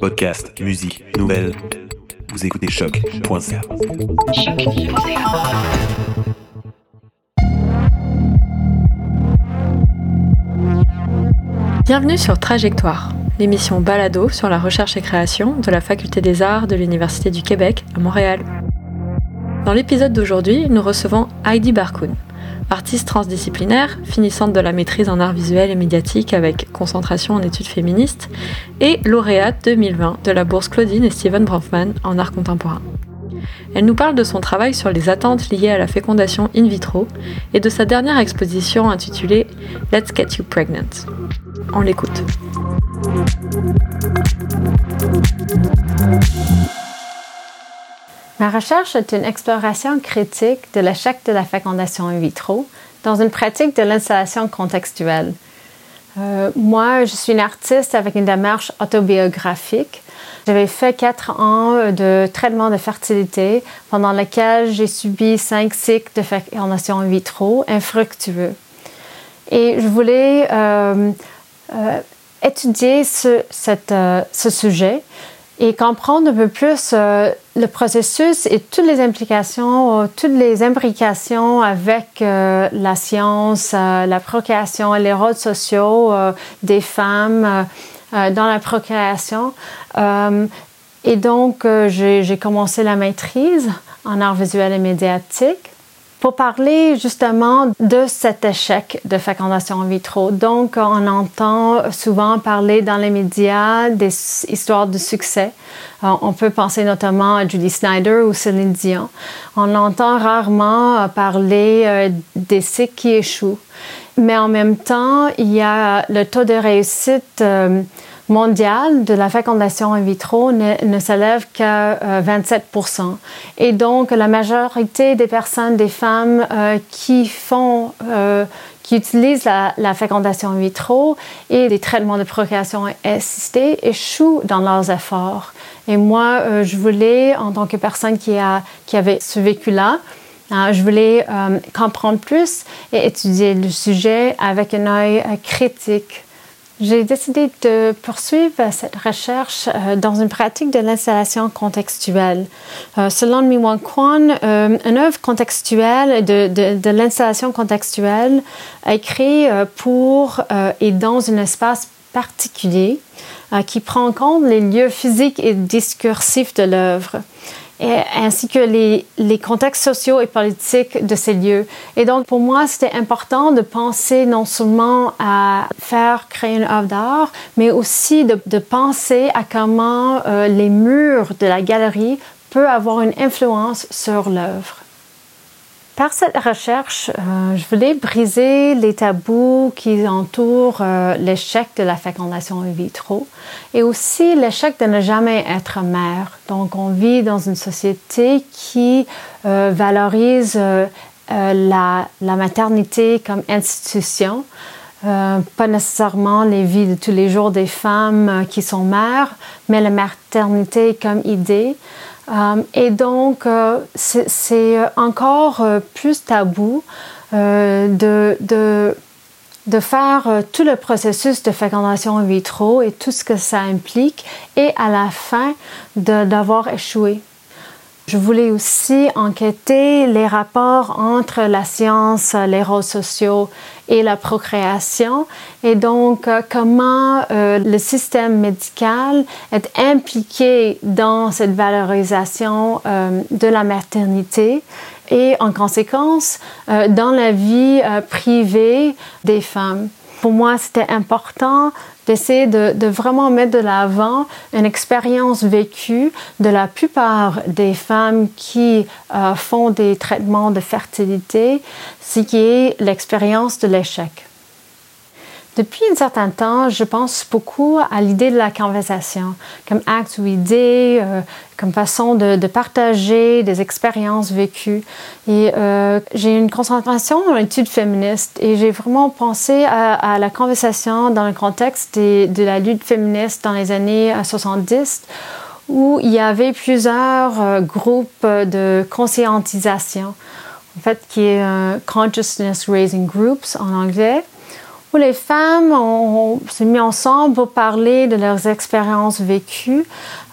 Podcast, musique, nouvelles. Vous écoutez choc.ca. Bienvenue sur Trajectoire, l'émission Balado sur la recherche et création de la Faculté des Arts de l'Université du Québec à Montréal. Dans l'épisode d'aujourd'hui, nous recevons Heidi Barkoun, artiste transdisciplinaire, finissante de la maîtrise en arts visuels et médiatiques avec concentration en études féministes, et lauréate 2020 de la bourse Claudine et Steven Bronfman en art contemporain. Elle nous parle de son travail sur les attentes liées à la fécondation in vitro et de sa dernière exposition intitulée Let's Get You Pregnant. On l'écoute. Ma recherche est une exploration critique de l'échec de la fécondation in vitro dans une pratique de l'installation contextuelle. Euh, moi, je suis une artiste avec une démarche autobiographique. J'avais fait quatre ans de traitement de fertilité pendant lequel j'ai subi cinq cycles de fécondation in vitro infructueux. Et je voulais euh, euh, étudier ce, ce sujet et comprendre un peu plus euh, le processus et toutes les implications, euh, toutes les imbrications avec euh, la science, la procréation et les rôles sociaux des femmes dans la procréation. et donc, j'ai commencé la maîtrise en art visuel et médiatique pour parler justement de cet échec de fécondation in vitro. Donc, on entend souvent parler dans les médias des histoires de succès. Euh, on peut penser notamment à Judy Snyder ou Céline Dion. On entend rarement parler euh, des cycles qui échouent. Mais en même temps, il y a le taux de réussite euh, mondial de la fécondation in vitro ne, s'élève qu'à 27 euh, Et donc, la majorité des personnes, des femmes euh, qui font, euh, qui utilisent la, fécondation in vitro et des traitements de procréation assistée échouent dans leurs efforts. Et moi, je voulais, en tant que personne qui, a, qui avait ce vécu-là, je voulais comprendre plus et étudier le sujet avec un œil critique. J'ai décidé de poursuivre cette recherche euh, dans une pratique de l'installation contextuelle. Euh, selon Mi-Wang Kwan, euh, une œuvre contextuelle de, de, de l'installation contextuelle écrite pour et dans un espace particulier qui prend en compte les lieux physiques et discursifs de l'œuvre ainsi que les, les, contextes sociaux et politiques de ces lieux. Et donc, pour moi, c'était important de penser non seulement à faire créer une œuvre d'art, mais aussi de, de penser à comment euh, les murs de la galerie peuvent avoir une influence sur l'œuvre. Par cette recherche, euh, je voulais briser les tabous qui entourent euh, l'échec de la fécondation in vitro et aussi l'échec de ne jamais être mère. Donc, on vit dans une société qui euh, valorise la, la, maternité comme institution, pas nécessairement les vies de tous les jours des femmes qui sont mères, mais la maternité comme idée. Euh, et donc, euh, c'est encore euh, plus tabou de, de, de, faire tout le processus de fécondation in vitro et tout ce que ça implique, et à la fin d'avoir échoué. Je voulais aussi enquêter les rapports entre la science, les rôles sociaux et la procréation et donc euh, comment euh, le système médical est impliqué dans cette valorisation euh, de la maternité et en conséquence dans la vie privée des femmes. Pour moi, c'était important d'essayer de, vraiment mettre de l'avant une expérience vécue de la plupart des femmes qui euh, font des traitements de fertilité, ce qui est l'expérience de l'échec. Depuis un certain temps, je pense beaucoup à l'idée de la conversation comme acte ou idée, euh, comme façon de, partager des expériences vécues. Et euh, j'ai une concentration en études féministes et j'ai vraiment pensé à, la conversation dans le contexte de la lutte féministe dans les années 70 où il y avait plusieurs euh, groupes de conscientisation, en fait, qui est Consciousness Raising Groups en anglais où les femmes ont, s'est mis ensemble pour parler de leurs expériences vécues.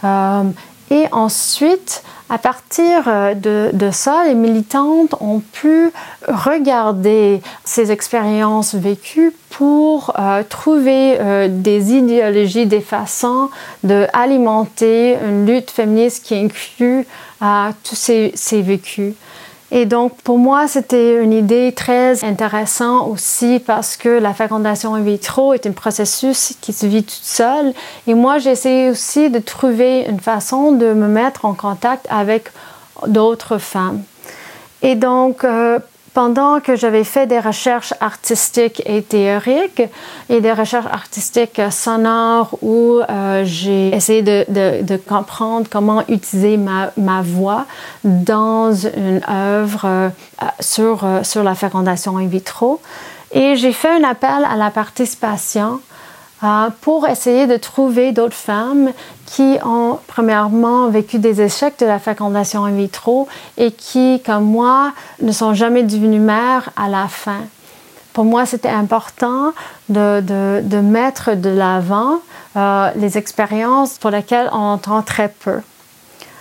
Euh, et ensuite, à partir euh, de, ça, les militantes ont pu regarder ces expériences vécues pour euh, trouver des idéologies, des façons d'alimenter une lutte féministe qui inclut tous ces vécus. Et donc, pour moi, c'était une idée très intéressante aussi parce que la fécondation in vitro est un processus qui se vit toute seule. Et moi, j'ai essayé aussi de trouver une façon de me mettre en contact avec d'autres femmes. Et donc, euh, pendant que j'avais fait des recherches artistiques et théoriques et des recherches artistiques sonores où euh, j'ai essayé de, comprendre comment utiliser ma, ma voix dans une œuvre euh, sur, euh, sur la fécondation in vitro. Et j'ai fait un appel à la participation pour essayer de trouver d'autres femmes qui ont premièrement vécu des échecs de la fécondation in vitro et qui, comme moi, ne sont jamais devenues mères à la fin. Pour moi, c'était important de, de, mettre de l'avant euh, les expériences pour lesquelles on entend très peu.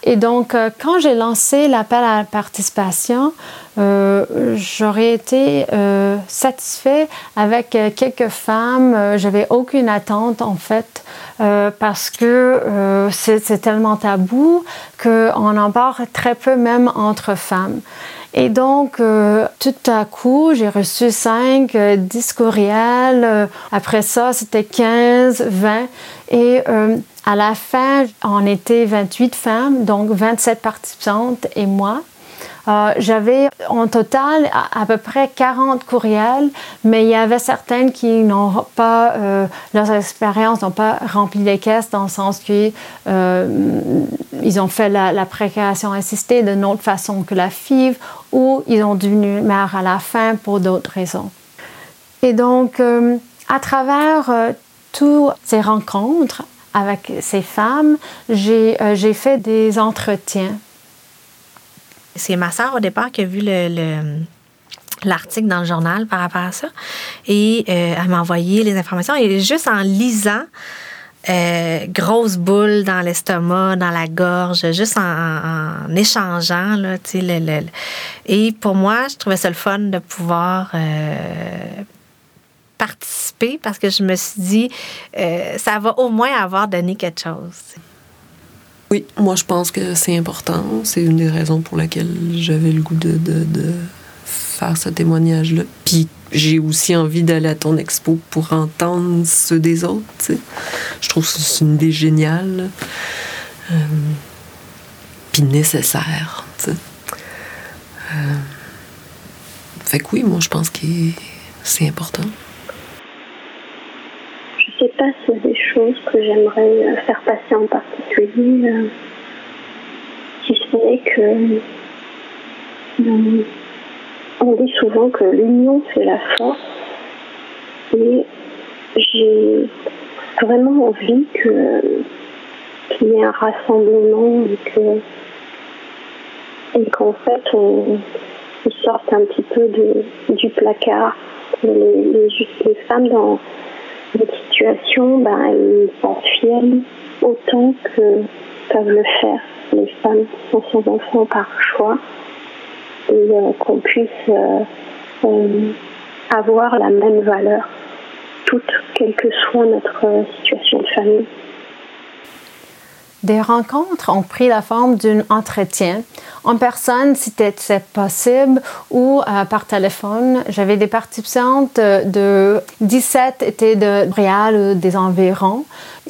Et donc, euh, quand j'ai lancé l'appel à la participation, euh, j'aurais été euh, satisfait avec quelques femmes. J'avais aucune attente en fait parce que c'est tellement tabou qu'on en parle très peu même entre femmes. Et donc, tout à coup, j'ai reçu 5, 10 courriels. après ça, c'était 15, 20. Et à la fin, on était 28 femmes, donc 27 participantes et moi. Euh, j'avais en total à, peu près 40 courriels, mais il y avait certaines qui n'ont pas, euh, leurs expériences n'ont pas rempli les caisses dans le sens qu'ils euh, ont fait la, la, précaration assistée d'une autre façon que la FIV ou ils ont devenu mères à la fin pour d'autres raisons. Et donc, à travers toutes ces rencontres, avec ces femmes, euh, j'ai fait des entretiens. C'est ma sœur au départ qui a vu le, l'article dans le journal par rapport à ça. Et euh, elle m'a envoyé les informations. Et juste en lisant, euh, grosse boule dans l'estomac, dans la gorge, juste en, échangeant. Là, le, et pour moi, je trouvais ça le fun de pouvoir participer parce que je me suis dit, euh, ça va au moins avoir donné quelque chose. Oui, moi je pense que c'est important. C'est une des raisons pour laquelle j'avais le goût de, de, faire ce témoignage-là. Puis j'ai aussi envie d'aller à ton expo pour entendre ceux des autres. Je trouve que c'est une idée géniale. Euh, puis nécessaire. Euh, fait que oui, moi je pense que c'est important sais pas s'il des choses que j'aimerais euh, faire passer en particulier, euh, si que euh, on dit souvent que l'union fait la force. Et j'ai vraiment envie que qu'il y ait un rassemblement et que et qu'en fait on, sorte un petit peu de, du placard. Les, les, les femmes dans une situation, ben, elles s'en fièrent autant que peuvent le faire les femmes sans enfants par choix et euh, qu'on puisse euh, euh, avoir la même valeur, toute, quelle que soit notre situation de famille. Des rencontres ont pris la forme d'un entretien en personne si c'était possible ou euh, par téléphone. J'avais des participantes de 17 étaient de Montréal ou des environs.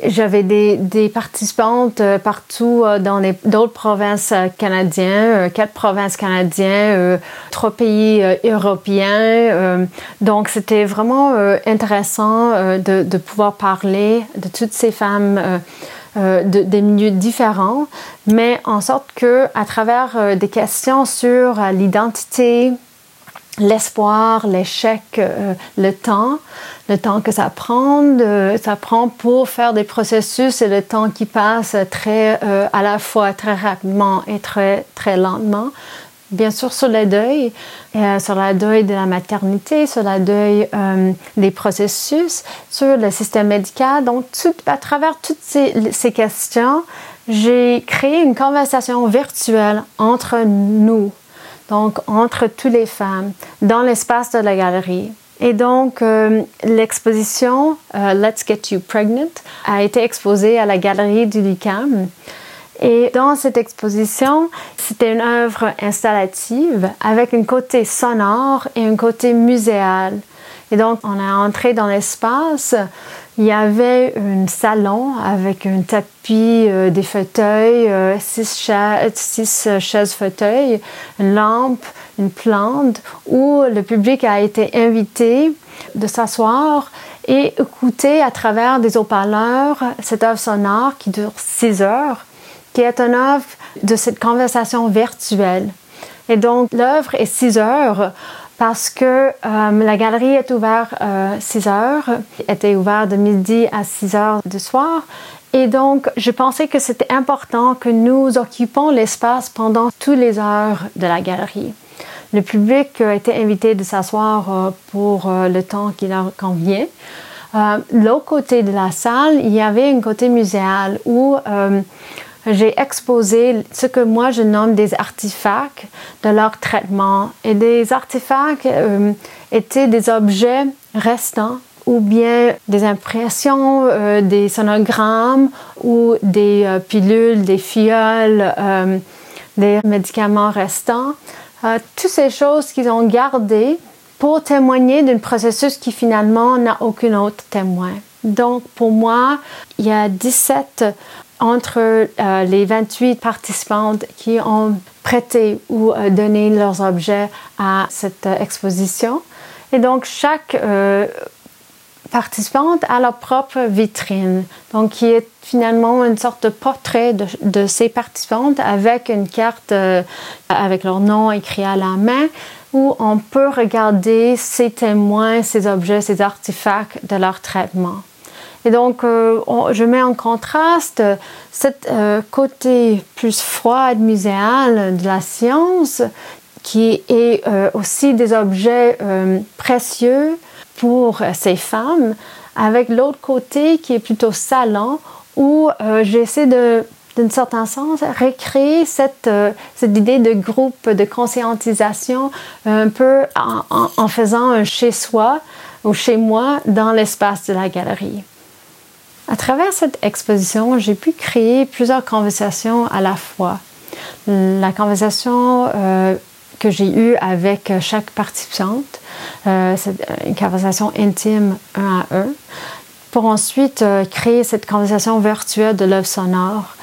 J'avais des, des, participantes euh, partout euh, dans d'autres provinces canadiennes, quatre provinces canadiennes, trois pays européens. donc c'était vraiment intéressant de, de, pouvoir parler de toutes ces femmes euh, de, des milieux différents, mais en sorte que à travers euh, des questions sur euh, l'identité, l'espoir, l'échec, le temps, le temps que ça prend, ça prend pour faire des processus et le temps qui passe très à la fois très rapidement et très très lentement. Bien sûr sur le deuil, sur le deuil de la maternité, sur le deuil des processus, sur le système médical. Donc, à travers toutes ces, questions, j'ai créé une conversation virtuelle entre nous, donc entre toutes les femmes, dans l'espace de la galerie. Et donc, euh, l'exposition euh, Let's Get You Pregnant a été exposée à la galerie du LICAM. Et dans cette exposition, c'était une œuvre installative avec un côté sonore et un côté muséal. Et donc, on est entré dans l'espace. Il y avait un salon avec un tapis, euh, des fauteuils, euh, six, six chaises fauteuils, une lampe, une plante, où le public a été invité de s'asseoir et écouter à travers des haut-parleurs cette œuvre sonore qui dure six heures, qui est une œuvre de cette conversation virtuelle. Et donc, l'œuvre est six heures parce que euh, la galerie est ouverte euh, 6 heures, était ouverte de midi à 6 heures du soir. Et donc, je pensais que c'était important que nous occupons l'espace pendant toutes les heures de la galerie. Le public été invité de s'asseoir euh, pour euh, le temps qui leur convient. L'autre côté de la salle, il y avait un côté muséal où j'ai exposé ce que moi je nomme des artefacts de leur traitement. Et des artefacts euh, étaient des objets restants ou bien des impressions, euh, des sonogrammes ou des euh, pilules, des fioles, des médicaments restants. toutes ces choses qu'ils ont gardées pour témoigner d'un processus qui finalement n'a aucun autre témoin. Donc pour moi, il y a 17 entre euh, les 28 participantes qui ont prêté ou euh, donné leurs objets à cette euh, exposition. Et donc, chaque participante a leur propre vitrine, donc qui est finalement une sorte de portrait de, de ces participantes avec une carte avec leur nom écrit à la main où on peut regarder ces témoins, ces objets, ces artefacts de leur traitement. Et donc, euh, je mets en contraste ce euh, côté plus froid, muséal de la science, qui est euh, aussi des objets précieux pour ces femmes, avec l'autre côté qui est plutôt salon, où j'essaie de d'un certain sens, recréer cette, cette idée de groupe, de conscientisation, un peu en, faisant un chez-soi ou chez moi dans l'espace de la galerie. À travers cette exposition, j'ai pu créer plusieurs conversations à la fois. La conversation euh, que j'ai eue avec chaque participante, euh, une conversation intime un à un, pour ensuite euh, créer cette conversation virtuelle de l'œuvre sonore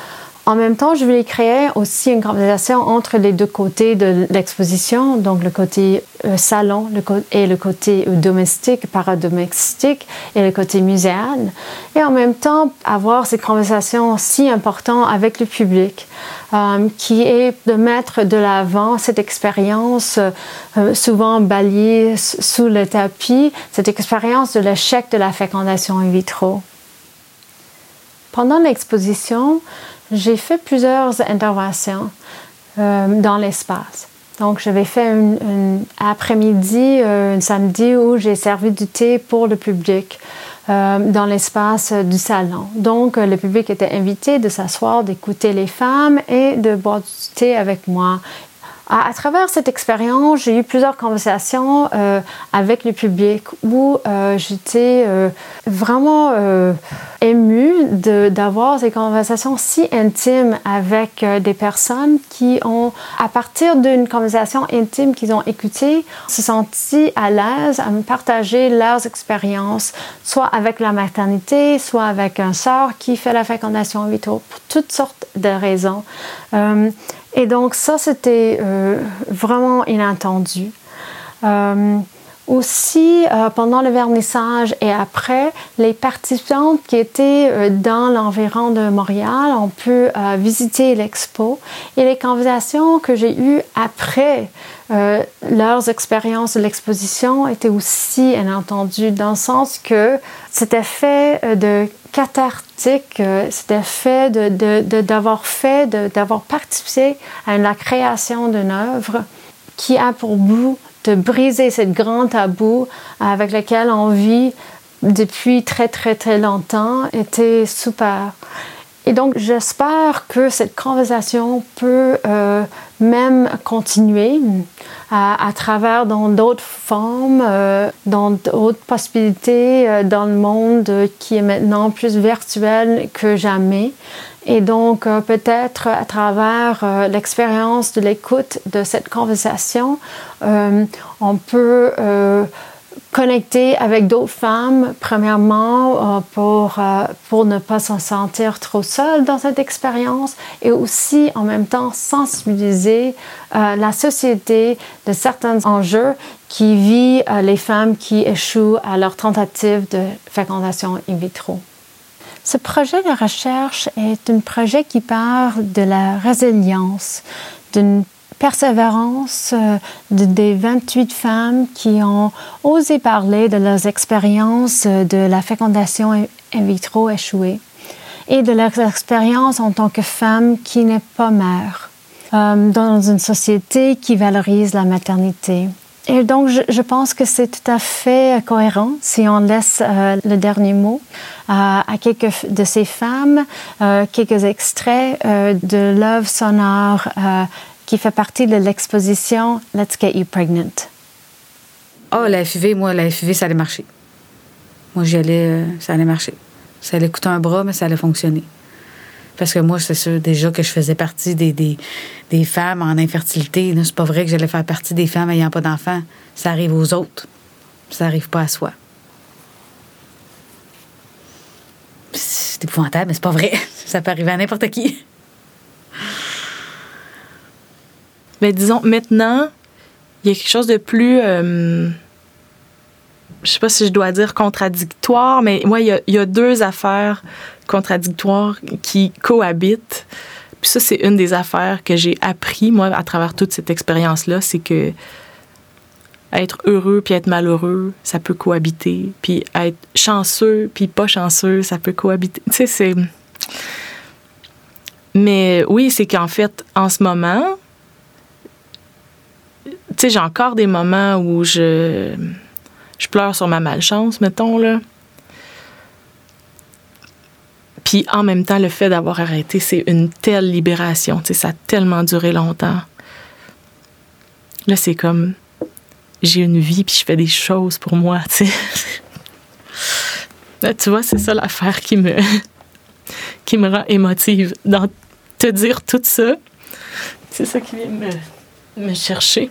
en même temps, je voulais créer aussi une conversation entre les deux côtés de l'exposition, donc le côté euh, salon et le côté euh, domestique, paradomestique et le côté muséal. Et en même temps, avoir cette conversation si importante avec le public, euh, qui est de mettre de l'avant cette expérience souvent balayée sous le tapis, cette expérience de l'échec de la fécondation in vitro. Pendant l'exposition, j'ai fait plusieurs interventions euh, dans l'espace. Donc, j'avais fait un après-midi, euh, un samedi, où j'ai servi du thé pour le public euh, dans l'espace du salon. Donc, le public était invité de s'asseoir, d'écouter les femmes et de boire du thé avec moi à, travers cette expérience, j'ai eu plusieurs conversations euh, avec le public où euh, j'étais euh, vraiment émue d'avoir ces conversations si intimes avec des personnes qui ont, à partir d'une conversation intime qu'ils ont écoutée, se sentis à l'aise à me partager leurs expériences, soit avec la maternité, soit avec un sort qui fait la fécondation vitro, pour toutes sortes de raisons. Et donc ça, c'était euh, vraiment inattendu. Euh, aussi, euh, pendant le vernissage et après, les participants qui étaient dans l'environ de Montréal ont pu visiter l'expo et les conversations que j'ai eues après leurs expériences de l'exposition étaient aussi inattendues dans le sens que c'était fait de cathartique, euh, c'était fait d'avoir de, fait, d'avoir participé à la création d'une œuvre qui a pour but de briser ce grand tabou avec lequel on vit depuis très très très longtemps était super. Et donc, j'espère que cette conversation peut euh, même continuer à, travers dans d'autres formes, euh, dans d'autres possibilités euh, dans le monde qui est maintenant plus virtuel que jamais. Et donc, peut-être à travers l'expérience de l'écoute de cette conversation, on peut connecter avec d'autres femmes, premièrement, euh, pour, euh, pour ne pas s'en sentir trop seule dans cette expérience et aussi en même temps sensibiliser euh, la société de certains enjeux qui vivent les femmes qui échouent à leur tentative de fécondation in vitro. Ce projet de recherche est un projet qui parle de la résilience, d'une persévérance euh, des 28 femmes qui ont osé parler de leurs expériences de la fécondation in vitro échouée et de leurs expériences en tant que femmes qui n'est pas mère euh, dans une société qui valorise la maternité. Et donc, je, pense que c'est tout à fait cohérent si on laisse euh, le dernier mot à quelques de ces femmes, quelques extraits de l'œuvre sonore qui fait partie de l'exposition Let's Get You Pregnant. Oh, la FUV, moi, la FUV, ça allait marcher. Moi, j'y allais, euh, ça allait marcher. Ça allait coûter un bras, mais ça allait fonctionner. Parce que moi, c'est sûr déjà que je faisais partie des, des, des femmes en infertilité. C'est pas vrai que j'allais faire partie des femmes ayant pas d'enfants. Ça arrive aux autres. Ça arrive pas à soi. C'est épouvantable, mais c'est pas vrai. Ça peut arriver à n'importe qui. Mais disons, maintenant, il y a quelque chose de plus. Euh, je sais pas si je dois dire contradictoire, mais moi, il y a, deux affaires contradictoires qui cohabitent. Puis ça, c'est une des affaires que j'ai appris, moi, à travers toute cette expérience-là, c'est que être heureux puis être malheureux, ça peut cohabiter. Puis être chanceux puis pas chanceux, ça peut cohabiter. Tu sais, c'est... Mais oui, c'est qu'en fait, en ce moment, sais, j'ai encore des moments où je, je pleure sur ma malchance, mettons, là. Puis en même temps, le fait d'avoir arrêté, c'est une telle libération. Tu sais, ça a tellement duré longtemps. Là, c'est comme j'ai une vie puis je fais des choses pour moi, tu. Là, tu vois, c'est ça l'affaire qui me qui me rend émotive. Dans te dire tout ça, c'est ça qui vient me me chercher.